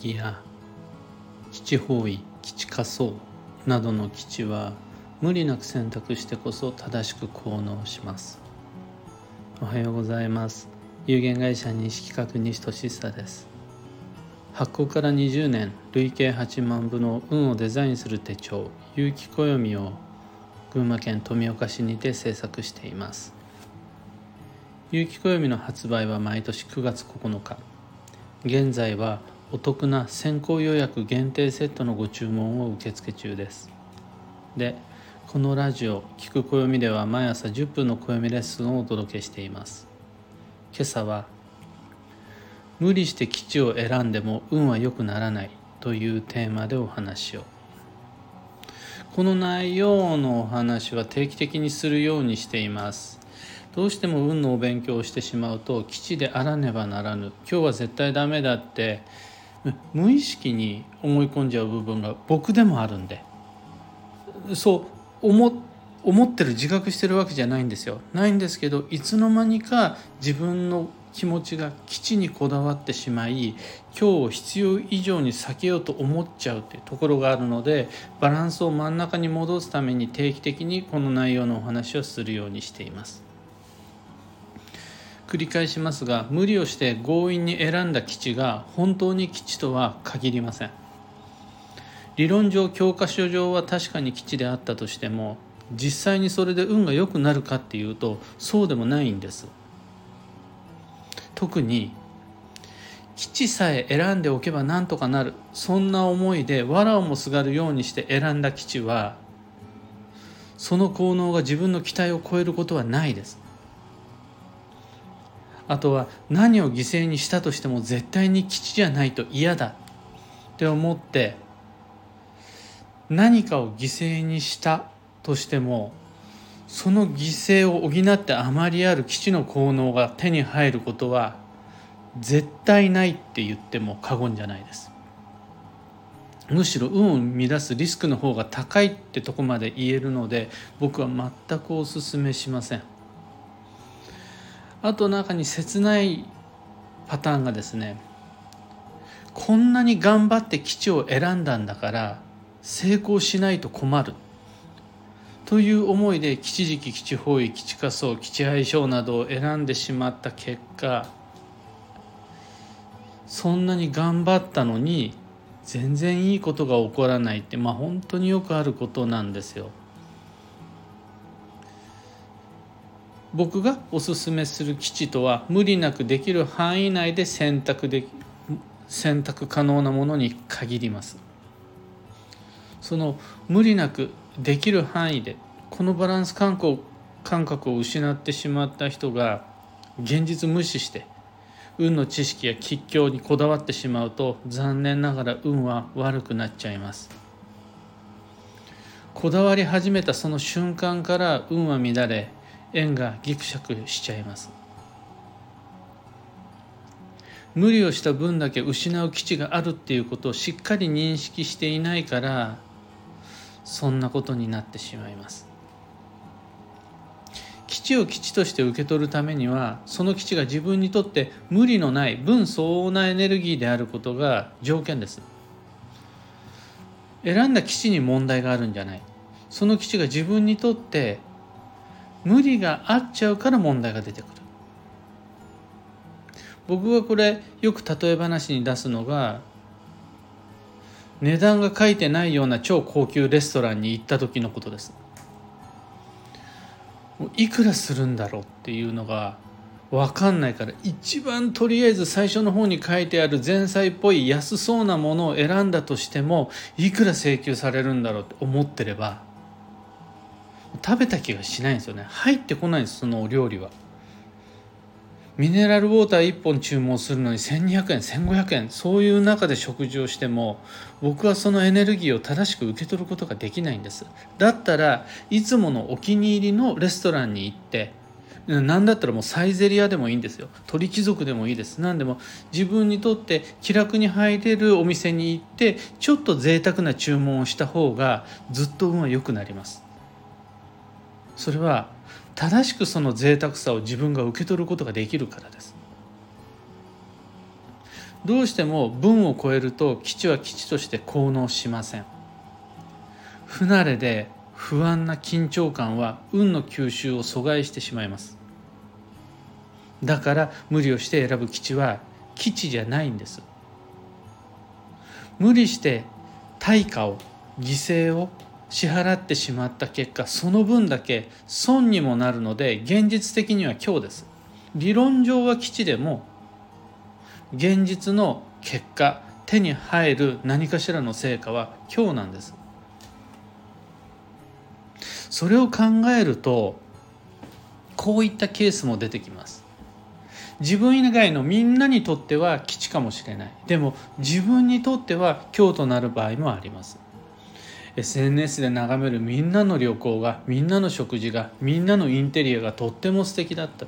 ギや基地方位基地仮想などの基地は無理なく選択してこそ正しく効能します。おはようございます。有限会社西企画西俊久です。発行から20年累計8万部の運をデザインする手帳有機暦を群馬県富岡市にて制作しています。有機暦の発売は毎年9月9日。現在はお得な先行予約限定セットのご注文を受付中です。でこのラジオ「聞く暦」では毎朝10分の暦レッスンをお届けしています。今朝は「無理して基地を選んでも運は良くならない」というテーマでお話を。この内容のお話は定期的にするようにしています。どうしても運のお勉強をしてしまうと基地であらねばならぬ。今日は絶対ダメだって無意識に思い込んじゃう部分が僕でもあるんでそう思思ってる自覚してるわけじゃないんですよないんですけどいつの間にか自分の気持ちが基地にこだわってしまい今日を必要以上に避けようと思っちゃうというところがあるのでバランスを真ん中に戻すために定期的にこの内容のお話をするようにしています。繰り返しますが無理をして強引に選んだ基地が本当に基地とは限りません。理論上教科書上は確かに基地であったとしても実際にそれで運が良くなるかっていうとそうでもないんです。特に基地さえ選んでおけばなんとかなるそんな思いで藁をもすがるようにして選んだ基地はその効能が自分の期待を超えることはないです。あとは何を犠牲にしたとしても絶対に基地じゃないと嫌だ。って思って何かを犠牲にしたとしてもその犠牲を補ってあまりある基地の効能が手に入ることは絶対ないって言っても過言じゃないです。むしろ運を乱すリスクの方が高いってとこまで言えるので僕は全くお勧めしません。あと中に切ないパターンがですねこんなに頑張って基地を選んだんだから成功しないと困るという思いで基地時期基地方位基地仮想基地相性などを選んでしまった結果そんなに頑張ったのに全然いいことが起こらないってまあ本当によくあることなんですよ。僕がおすすめする基地とは無理なくできる範囲内で選択で選択可能なものに限ります。その無理なくできる範囲でこのバランス感覚感覚を失ってしまった人が現実無視して運の知識や吉凶にこだわってしまうと残念ながら運は悪くなっちゃいます。こだわり始めたその瞬間から運は乱れ縁がギクシャクしちゃいます。無理をした分だけ失う基地があるっていうことをしっかり認識していないからそんなことになってしまいます。基地を基地として受け取るためにはその基地が自分にとって無理のない分相応なエネルギーであることが条件です。選んだ基地に問題があるんじゃない。その基地が自分にとって無理があっちゃうから問題が出てくる。僕はこれよく例え話に出すのが値段が書いてないような超高級レストランに行った時のことです。いくらするんだろうっていうのが分かんないから一番とりあえず最初の方に書いてある前菜っぽい安そうなものを選んだとしてもいくら請求されるんだろうって思ってれば食べた気がしないんですよね。入ってこないんですそのお料理は。ミネラルウォーター1本注文するのに1200円1500円。そういう中で食事をしても僕はそのエネルギーを正しく受け取ることができないんです。だったらいつものお気に入りのレストランに行って何だったらもうサイゼリアでもいいんですよ。鳥貴族でもいいです。何でも自分にとって気楽に入れるお店に行ってちょっと贅沢な注文をした方がずっと運は良くなります。それは正しくその贅沢さを自分が受け取ることができるからです。どうしても文を超えると基地は基地として効能しません。不慣れで不安な緊張感は運の吸収を阻害してしまいます。だから無理をして選ぶ基地は基地じゃないんです。無理して対価を犠牲を支払ってしまった結果その分だけ損にもなるので現実的には今日です。理論上は基地でも現実の結果手に入る何かしらの成果は今日なんです。それを考えるとこういったケースも出てきます。自分以外のみんなにとっては基地かもしれない。でも自分にとっては今日となる場合もあります。SNS で眺めるみんなの旅行がみんなの食事がみんなのインテリアがとっても素敵だった。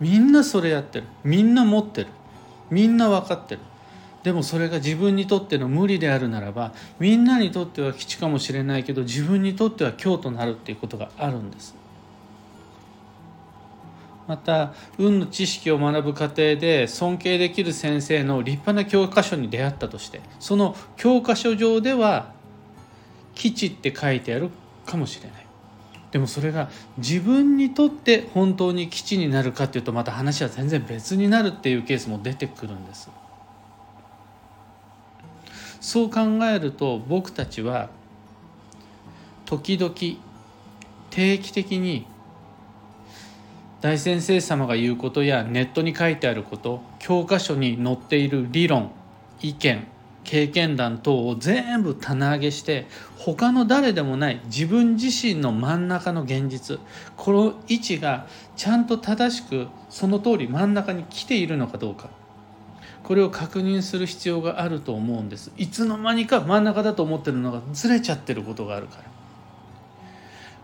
みんなそれやってる。みんな持ってる。みんな分かってる。でもそれが自分にとっての無理であるならばみんなにとっては基地かもしれないけど自分にとっては今日となるっていうことがあるんです。また運の知識を学ぶ過程で尊敬できる先生の立派な教科書に出会ったとしてその教科書上では基地って書いてあるかもしれない。でもそれが自分にとって本当に基地になるかっていうとまた話は全然別になるっていうケースも出てくるんです。そう考えると僕たちは時々定期的に大先生様が言うことやネットに書いてあること教科書に載っている理論意見経験談等を全部棚上げして他の誰でもない自分自身の真ん中の現実この位置がちゃんと正しくその通り真ん中に来ているのかどうか。これを確認する必要があると思うんです。いつの間にか真ん中だと思ってるのがずれちゃってることがあるから。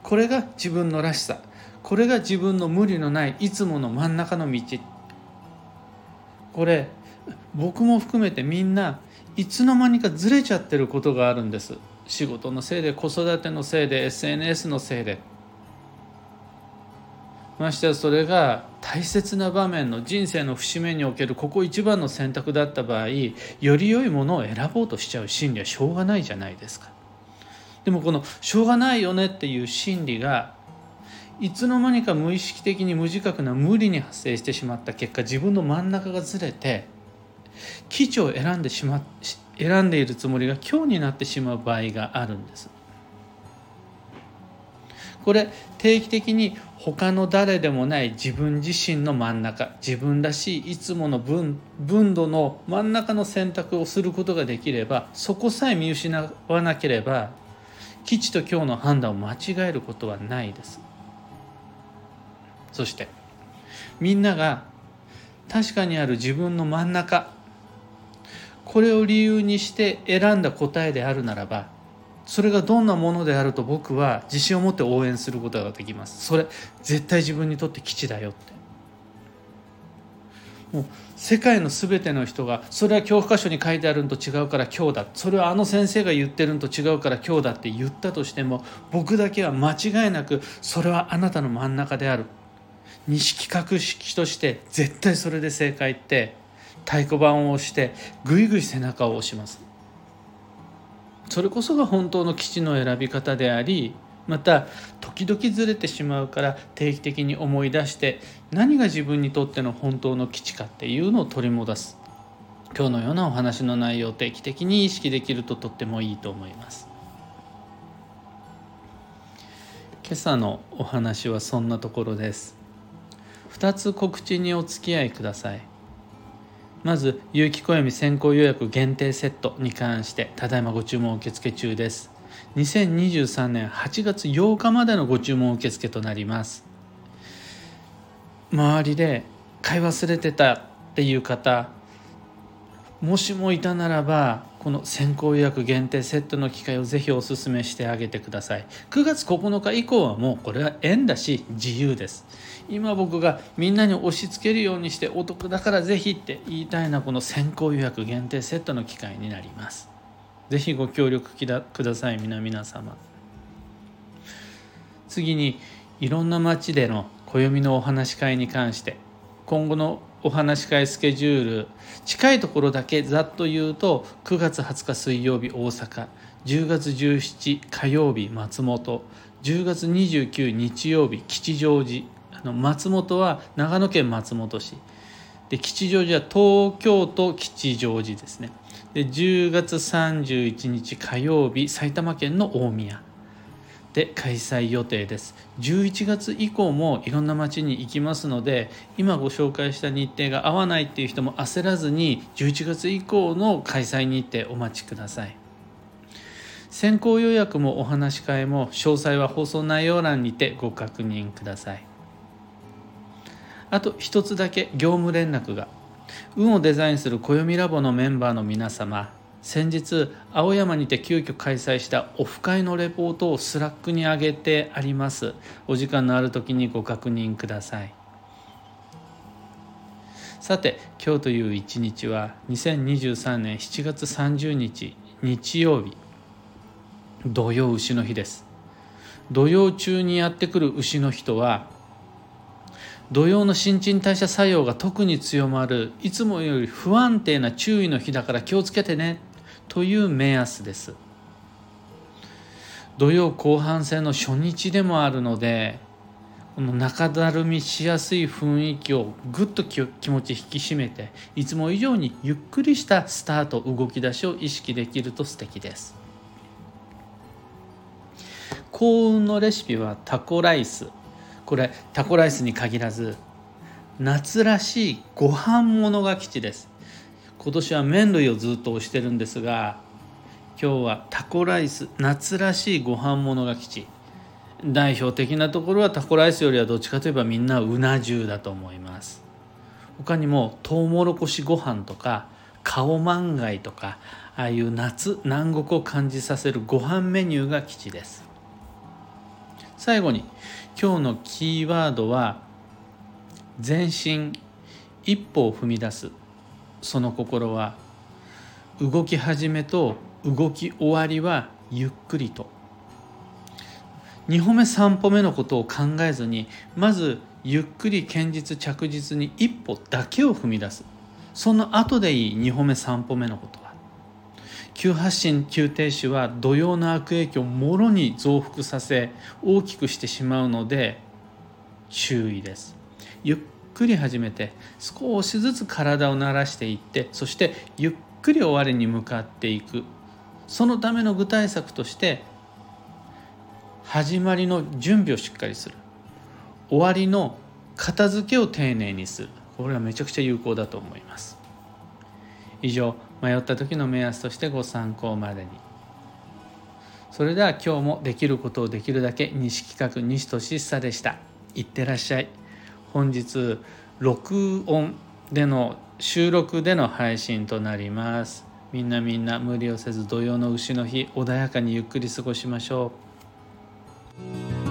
これが自分のらしさ。これが自分の無理のないいつもの真ん中の道。これ僕も含めてみんないつの間にかずれちゃってることがあるんです。仕事のせいで子育てのせいで SNS のせいで。ましてやそれが大切な場面の人生の節目におけるここ一番の選択だった場合より良いものを選ぼうとしちゃう心理はしょうがないじゃないですか。でもこのしょうがないよねっていう心理がいつの間にか無意識的に無自覚な無理に発生してしまった結果自分の真ん中がずれて基地を選んでしま選んでいるつもりが今日になってしまう場合があるんです。これ定期的に他の誰でもない自分自身の真ん中自分らしいいつもの分分度の真ん中の選択をすることができればそこさえ見失わなければ基地と今日の判断を間違えることはないです。そしてみんなが確かにある自分の真ん中これを理由にして選んだ答えであるならばそれがどんなものであると僕は自信を持って応援することができます。それ絶対自分にとって基地だよって。もう世界の全ての人がそれは教科書に書いてあるのと違うから今日だ。それはあの先生が言ってるのと違うから今日だって言ったとしても僕だけは間違いなくそれはあなたの真ん中である。西企画式として絶対それで正解って太鼓判を押してぐいぐい背中を押します。それこそが本当の基地の選び方でありまた時々ずれてしまうから定期的に思い出して何が自分にとっての本当の基地かっていうのを取り戻す。今日のようなお話の内容を定期的に意識できるととってもいいと思います。今朝のお話はそんなところです。2つ告知にお付き合いください。まず有機暦先行予約限定セットに関してただいまご注文受付中です。2023年8月8日までのご注文受付となります。周りで買い忘れてたっていう方もしもいたならばこの先行予約限定セットの機会をぜひお勧めしてあげてください。9月9日以降はもうこれは縁だし自由です。今僕がみんなに押し付けるようにしてお得だからぜひって言いたいのはこの先行予約限定セットの機会になります。ぜひご協力ください皆々様。次にいろんな町での暦のお話し会に関して今後のお話し会スケジュール近いところだけざっと言うと9月20日水曜日大阪。10月17火曜日松本。10月29日曜日吉祥寺。あの松本は長野県松本市。で吉祥寺は東京都吉祥寺ですね。で10月31日火曜日埼玉県の大宮。で開催予定です。11月以降もいろんな街に行きますので今ご紹介した日程が合わないっていう人も焦らずに11月以降の開催日程お待ちください。先行予約もお話し会も詳細は放送内容欄にてご確認ください。あと一つだけ業務連絡が。運をデザインする暦ラボのメンバーの皆様。先日青山にて急遽開催したオフ会のレポートをスラックに上げてあります。お時間のある時にご確認ください。さて今日という一日は2023年7月30日日曜日。土曜牛の日です。土曜中にやってくる牛の日とは土曜の新陳代謝作用が特に強まるいつもより不安定な注意の日だから気をつけてね。という目安です。土曜後半戦の初日でもあるのでこの中だるみしやすい雰囲気をぐっと気持ち引き締めていつも以上にゆっくりしたスタート動き出しを意識できると素敵です。幸運のレシピはタコライス。これタコライスに限らず夏らしいご飯物が基地です。今年は麺類をずっと推してるんですが今日はタコライス夏らしいご飯物が基地代表的なところはタコライスよりはどっちかといえばみんなうな重だと思います。他にもトウモロコシご飯とかカオマンガイとかああいう夏南国を感じさせるご飯メニューが基地です。最後に今日のキーワードは前進一歩を踏み出すその心は動き始めと動き終わりはゆっくりと。2歩目3歩目のことを考えずにまずゆっくり堅実着実に一歩だけを踏み出す。その後でいい2歩目3歩目のことは。急発進急停止は土曜の悪影響をもろに増幅させ大きくしてしまうので注意です。ゆっくり始めて少しずつ体を慣らしていってそしてゆっくり終わりに向かっていく。そのための具体策として始まりの準備をしっかりする。終わりの片付けを丁寧にする。これはめちゃくちゃ有効だと思います。以上迷った時の目安としてご参考までに。それでは今日もできることをできるだけ西企画西俊久でした。いってらっしゃい。本日録音での収録での配信となります。みんなみんな無理をせず土曜の牛の日穏やかにゆっくり過ごしましょう。